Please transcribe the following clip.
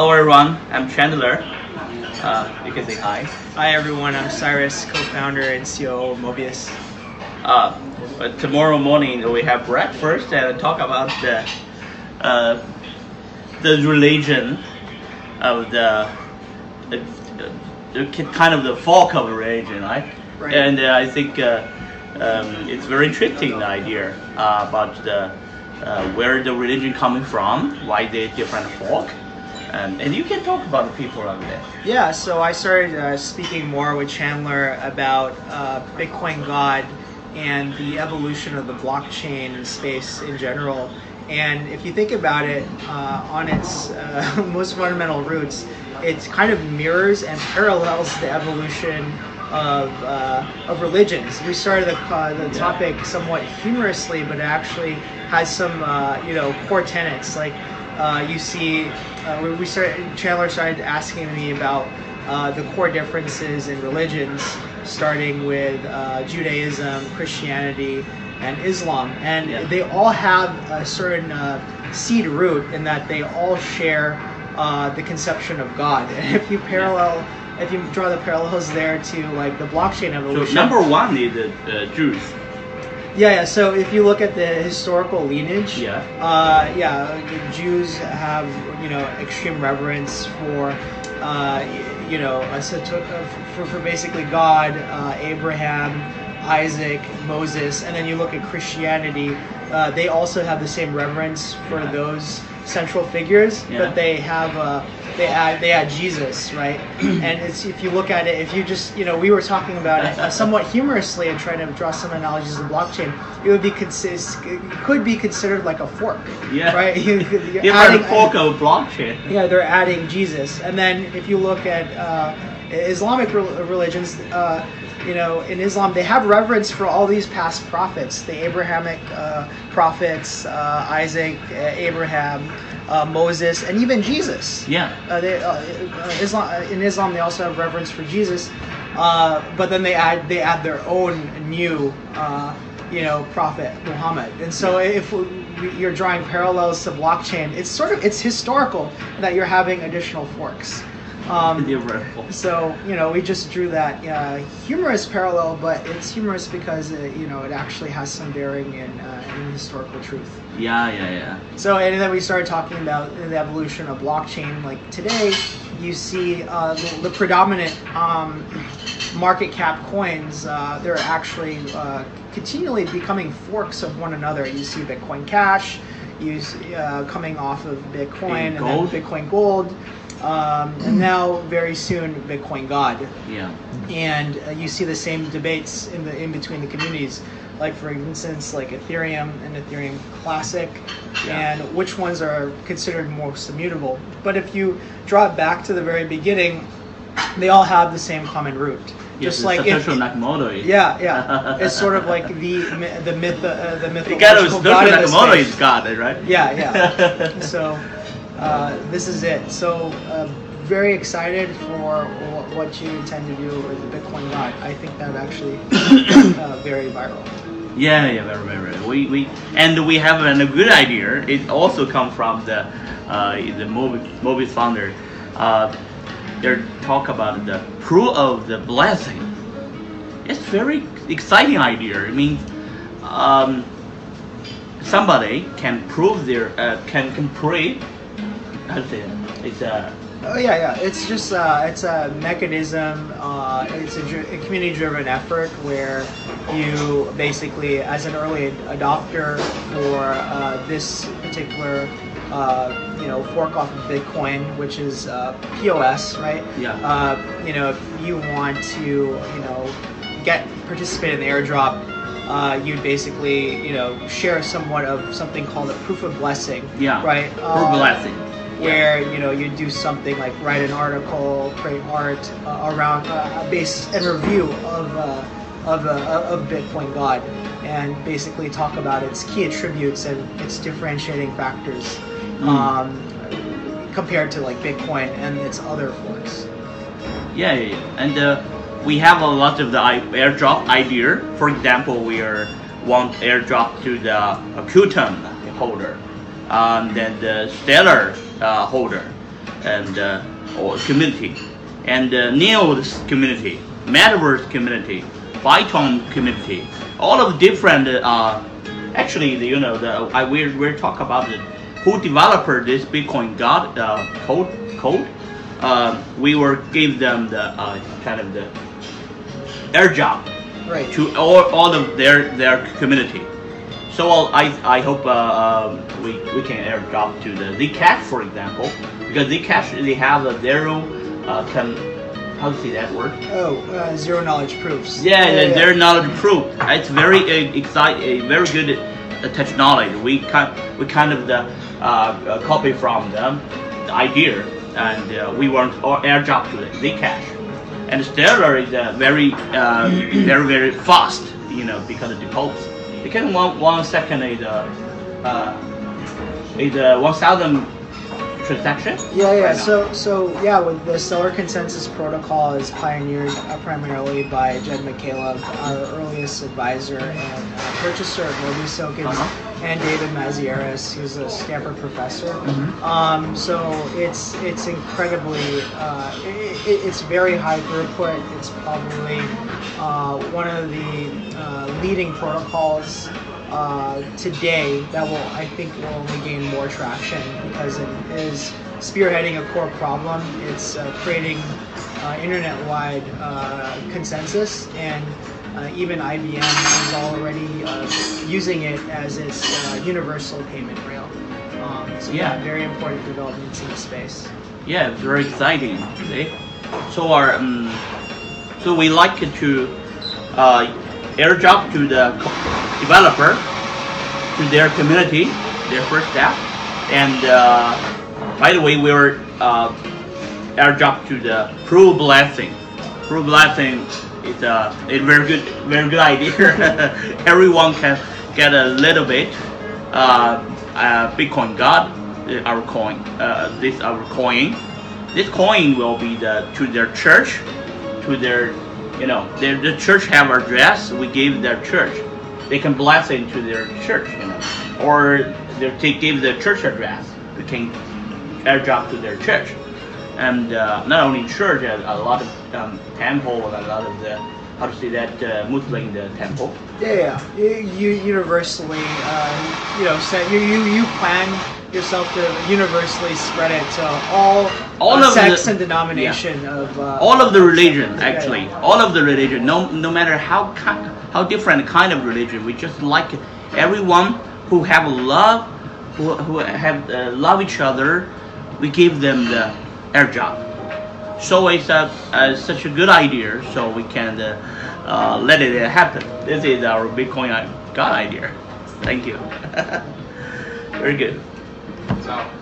Hello everyone, I'm Chandler. Uh, you can say hi. Hi everyone, I'm Cyrus, co-founder and COO of Mobius. Uh, but tomorrow morning we have breakfast and talk about the uh, the religion of the, the, the kind of the folk of religion, right? Right. And uh, I think uh, um, it's very interesting the idea uh, about the uh, where the religion coming from, why they different folk, and, and you can talk about the people of that. Yeah, so I started uh, speaking more with Chandler about uh, Bitcoin God and the evolution of the blockchain space in general. And if you think about it, uh, on its uh, most fundamental roots, it kind of mirrors and parallels the evolution of, uh, of religions. We started the, uh, the topic somewhat humorously, but it actually has some uh, you know core tenets. Like uh, you see, uh, we- started Chandler started asking me about uh, the core differences in religions, starting with uh, Judaism, Christianity, and Islam, and Yeah. they all have a certain uh, seed root in that they all share uh, the conception of God. And if you parallel, if you draw the parallels there to like the blockchain evolution. So number one is the uh, Jews. Yeah, yeah. So if you look at the historical lineage, Yeah. uh, yeah, the Jews have you know extreme reverence for, uh, you know, for, for basically God, uh, Abraham, Isaac, Moses, and then you look at Christianity. Uh, they also have the same reverence for Yeah. those central figures, Yeah. but they have uh, they add they add Jesus, right? and it's if you look at it, if you just you know we were talking about it uh, somewhat humorously and trying to draw some analogies of blockchain, it would be consist it could be considered like a fork, Yeah. right? You, you're Different adding- folk of blockchain. yeah, they're adding Jesus, and then if you look at uh, Islamic religions, uh, you know, in Islam they have reverence for all these past prophets, the Abrahamic uh, prophets, uh, Isaac, uh, Abraham, uh, Moses, and even Jesus. Yeah. Uh, they, Islam in Islam they also have reverence for Jesus, uh, but then they add they add their own new. Uh, you know, Prophet Muhammad, and so if we, you're drawing parallels to blockchain, it's sort of it's historical that you're having additional forks. Um, so you know, we just drew that uh, humorous parallel, but it's humorous because uh, you know it actually has some bearing in, uh, in historical truth. Yeah, yeah, yeah. So, and then we started talking about the evolution of blockchain. Like today, you see uh, the, the predominant um, market cap coins, uh, they're actually uh, continually becoming forks of one another. You see Bitcoin Cash, you see, uh, coming off of Bitcoin, and Gold. then Bitcoin Gold, um, and now very soon Bitcoin God Yeah. and uh, you see the same debates in the in between the communities like for instance like ethereum and ethereum classic Yeah. and which ones are considered most immutable but if you draw it back to the very beginning they all have the same common root Yes, just like if, Satoshi Nakamoto yeah yeah it's sort of like the the myth uh, the You got to mythological god Nakamoto is God, right? Yeah, yeah. so uh, this is it. So uh, very excited for wh- what you intend to do with the Bitcoin God. I think that actually uh, very viral. Yeah, yeah, very, very, very. We, we, and we have an, a good idea. It also come from the, uh, the Mobi, Mobi founder. Uh, they talk about the proof of the blessing. It's very exciting idea. I mean, um, somebody can prove their, uh, can, can pray. How to say? It's a, Oh yeah, yeah. It's just uh, it's a mechanism. Uh, it's a, dri- a community-driven effort where you basically, as an early adopter for uh, this particular, uh, you know, fork off of Bitcoin, which is uh, POS, right? Yeah. Uh, you know, if you want to, you know, get participate in the airdrop. Uh, you'd basically, you know, share somewhat of something called a proof of blessing. yeah, Right. Proof uh, blessing. Where you know you do something like write an article, create art uh, around uh, a base and review of uh, of uh, of Bitcoin God, and basically talk about its key attributes and its differentiating factors um, compared to like Bitcoin and its other forks. Yeah, yeah, yeah. And uh, we have a lot of the airdrop idea. For example, we are want airdrop to the uh, Qtum holder, um, then the Stellar holder. and uh, or community, and uh, Neo's community, Metaverse community, Python community, all of different. Uh, actually, the, you know, the I we're we're talk about the, who developer this Bitcoin God uh, code code. Uh, we were give them the uh, kind of the air job Right. to all, all of their their community. So I I hope uh, um, we we can air drop to the Zcash for example because Zcash they have a zero uh, can how to say that word Oh, uh, zero knowledge proofs. yeah, yeah, their knowledge proof. It's very uh, excite a very good uh, technology. We kind we kind of the uh, uh, copy from them the idea and uh, we want our airdrop to the Zcash and Stellar is uh, very uh, very very fast you know because of the deposits because one one second is uh, uh, is uh, one thousand transaction Yeah, yeah. right. So, so yeah, with the Stellar Consensus Protocol is pioneered uh, primarily by Jed McCaleb, our earliest advisor and uh, purchaser of Moby Tokens, Uh-huh. And David Mazieres, who's a Stanford professor. Mhm. Um, so it's it's incredibly uh, it, it- it's very high throughput. It's probably uh, one of the uh, leading protocols uh, today that will I think will only gain more traction because it is spearheading a core problem. It's uh, creating uh, internet-wide uh, consensus and. Uh, even IBM is already uh, using it as its uh, universal payment rail. Um, so yeah. Yeah. very important developments in the space. Yeah, very exciting. See? So our um, so we like to uh, airdrop to the developer to their community, their first step, and uh, by the way, we were uh, airdrop to the Pro Blessing. Pro Blessing is a, a very good, very good idea. Everyone can get a little bit. Uh, uh, Bitcoin God, uh, our coin, uh, this our coin. This coin will be the to their church, to their, you know, their the church have address. We give their church. They can bless into their church, you know, or they they give the church address. We can airdrop to their church and uh, not only church, a, a lot of um, temple, and a lot of the how to say that uh, Muslim the temple. Yeah, yeah. You, universally, uh, you know, set, you, you you plan yourself to universally spread it to all, All uh, of sects the- and denomination of uh, All of the religion, Yeah, actually, yeah. all of the religion. No, no matter how ki- how different kind of religion, we just like everyone who have love, who who have uh, love each other. We give them the air job. So it's a, uh, such a good idea. So we can uh, uh, let it happen. This is our Bitcoin God idea. Thank you. Very good. So